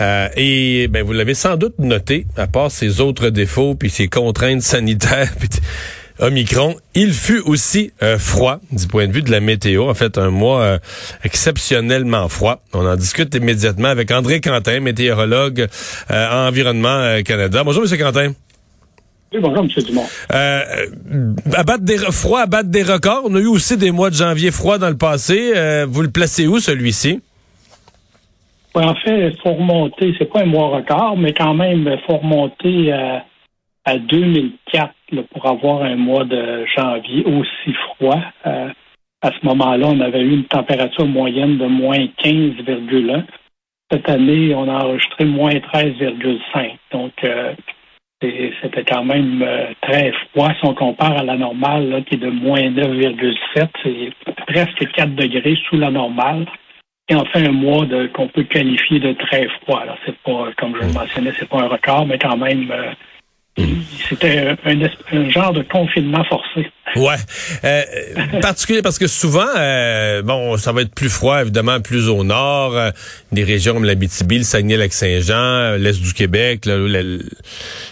Euh, et ben, vous l'avez sans doute noté, à part ses autres défauts, puis ses contraintes sanitaires, puis Omicron, il fut aussi euh, froid du point de vue de la météo. En fait, un mois euh, exceptionnellement froid. On en discute immédiatement avec André Quentin, météorologue en Environnement Canada. Bonjour, Monsieur Quentin. Oui, bonjour, M. Dumont. Euh, abattre des froid, abattre des records. On a eu aussi des mois de janvier froid dans le passé. vous le placez où, celui-ci? En fait, il faut remonter, c'est pas un mois record, mais quand même, il faut remonter à, à 2004 pour avoir un mois de janvier aussi froid. Euh, à ce moment-là, on avait eu une température moyenne de moins 15,1. Cette année, on a enregistré moins 13,5. Donc, euh, c'était quand même euh, très froid si on compare à la normale, qui est de moins 9,7. C'est presque 4 degrés sous la normale et enfin un mois qu'on peut qualifier de très froid. Alors, c'est pas, comme je le mentionnais, c'est pas un record, mais quand même, euh, c'était un, genre de confinement forcé. Ouais, euh, particulier parce que souvent, euh, bon, ça va être plus froid évidemment plus au nord, euh, des régions comme l'Abitibi, le Saguenay-Lac-Saint-Jean, l'est du Québec. Là,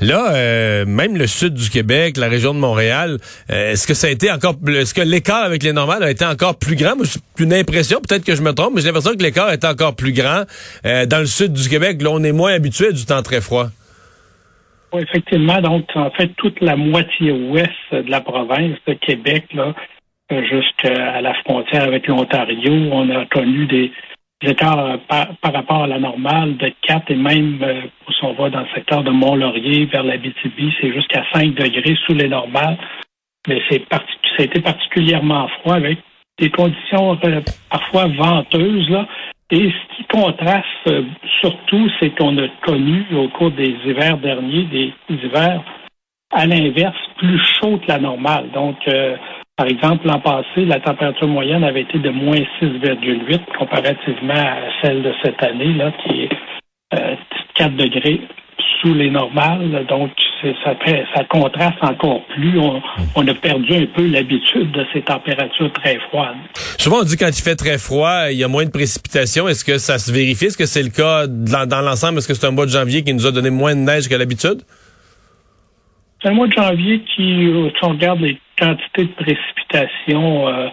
là même le sud du Québec, la région de Montréal, est-ce que ça a été encore, est-ce que l'écart avec les normales a été encore plus grand? C'est une impression, peut-être que je me trompe, mais j'ai l'impression que l'écart est encore plus grand dans le sud du Québec. Là, on est moins habitué du temps très froid. Oui, effectivement. Donc, en fait, toute la moitié ouest de la province de Québec, là, euh, jusqu'à la frontière avec l'Ontario, on a connu des écarts euh, par, rapport à la normale de 4 et même, euh, si on va dans le secteur de Mont-Laurier vers la BTB, c'est jusqu'à 5 degrés sous les normales. Mais c'est ça a été particulièrement froid avec des conditions parfois venteuses, là, et ce qui contraste euh, surtout, c'est qu'on a connu au cours des hivers derniers, des hivers à l'inverse, plus chauds que la normale. Donc, euh, par exemple, l'an passé, la température moyenne avait été de moins 6,8 comparativement à celle de cette année, là, qui est euh, 4 degrés sous les normales. Donc, ça, fait, ça contraste encore plus. On, a perdu un peu l'habitude de ces températures très froides. Souvent, on dit quand il fait très froid, il y a moins de précipitations. Est-ce que ça se vérifie? Est-ce que c'est le cas dans, l'ensemble? Est-ce que c'est un mois de janvier qui nous a donné moins de neige que l'habitude? C'est un mois de janvier qui, si on regarde les quantités de précipitations, euh,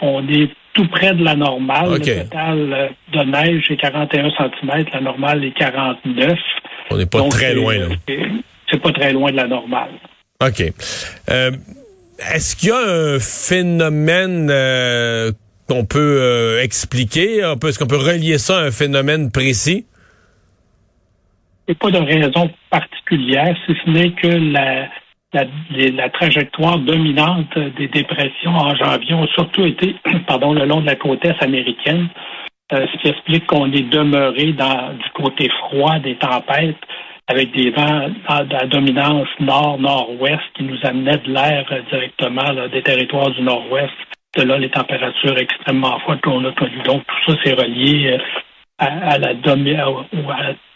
on est tout près de la normale. Le total euh, de neige est 41 cm, la normale est 49. On n'est pas très loin. C'est pas très loin de la normale. OK. Euh, est-ce qu'il y a un phénomène euh, qu'on peut euh, expliquer? Est-ce qu'on peut relier ça à un phénomène précis? Il n'y a pas de raison particulière, si ce n'est que la, la, trajectoire dominante des dépressions en janvier ont surtout été pardon, le long de la côte est américaine, ce qui explique qu'on est demeuré dans du côté froid des tempêtes avec des vents à, dominance nord-nord-ouest qui nous amenaient de l'air directement des territoires du nord-ouest. De là, les températures extrêmement froides qu'on a connues. Donc, tout ça, c'est relié euh, à, la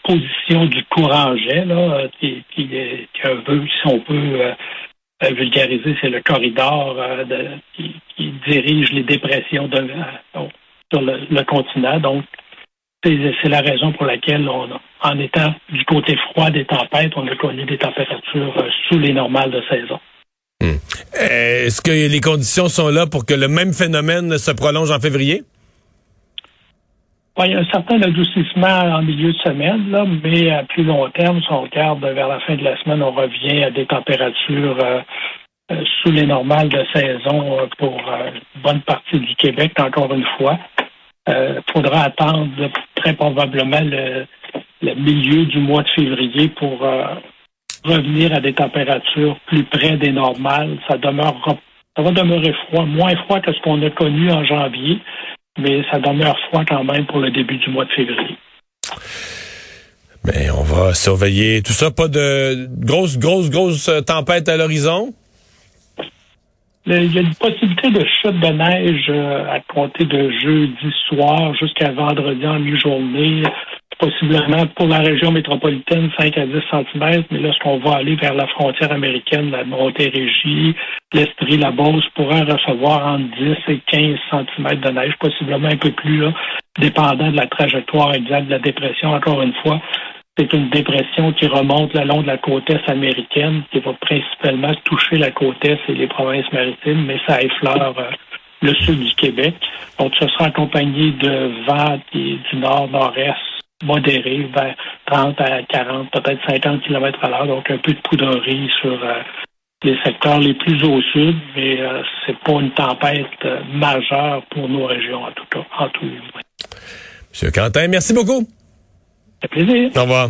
position du courant jet, là, qui, qui, veut, si on peut euh, vulgariser, c'est le corridor euh, qui, dirige les dépressions de, sur le continent. Donc, c'est la raison pour laquelle, on en étant du côté froid des tempêtes, on a connu des températures euh, sous les normales de saison. Hmm. Est-ce que les conditions sont là pour que le même phénomène se prolonge en février? il y a un certain adoucissement en milieu de semaine, là, mais à plus long terme, si on regarde vers la fin de la semaine, on revient à des températures euh, euh, sous les normales de saison euh, pour une bonne partie du Québec, encore une fois. Il faudra attendre très probablement le, milieu du mois de février pour revenir à des températures plus près des normales. Ça ça va demeurer froid, moins froid que ce qu'on a connu en janvier, mais ça demeure froid quand même pour le début du mois de février. Mais on va surveiller tout ça. Pas de grosse, grosse, grosse tempête à l'horizon? Il y a une possibilité de chute de neige euh, à compter de jeudi soir jusqu'à vendredi en mi-journée possiblement pour la région métropolitaine 5 à 10 cm, mais lorsqu'on va aller vers la frontière américaine, la Montérégie, l'Estrie, la Beauce pourrait recevoir entre 10 et 15 cm de neige, possiblement un peu plus, là, dépendant de la trajectoire exacte de la dépression. Encore une fois, c'est une dépression qui remonte le long de la côte est américaine, qui va principalement toucher la côte est et les provinces maritimes, mais ça effleure euh, le sud du Québec. Donc, ce sera accompagné de vents du nord-nord-est modéré, vers 30 à 40, peut-être 50 km à l'heure, donc un peu de poudrerie sur euh, les secteurs les plus au sud, mais euh, c'est pas une tempête euh, majeure pour nos régions, en tout cas, en tout Monsieur Quentin, merci beaucoup. Ça plaisir. Au revoir.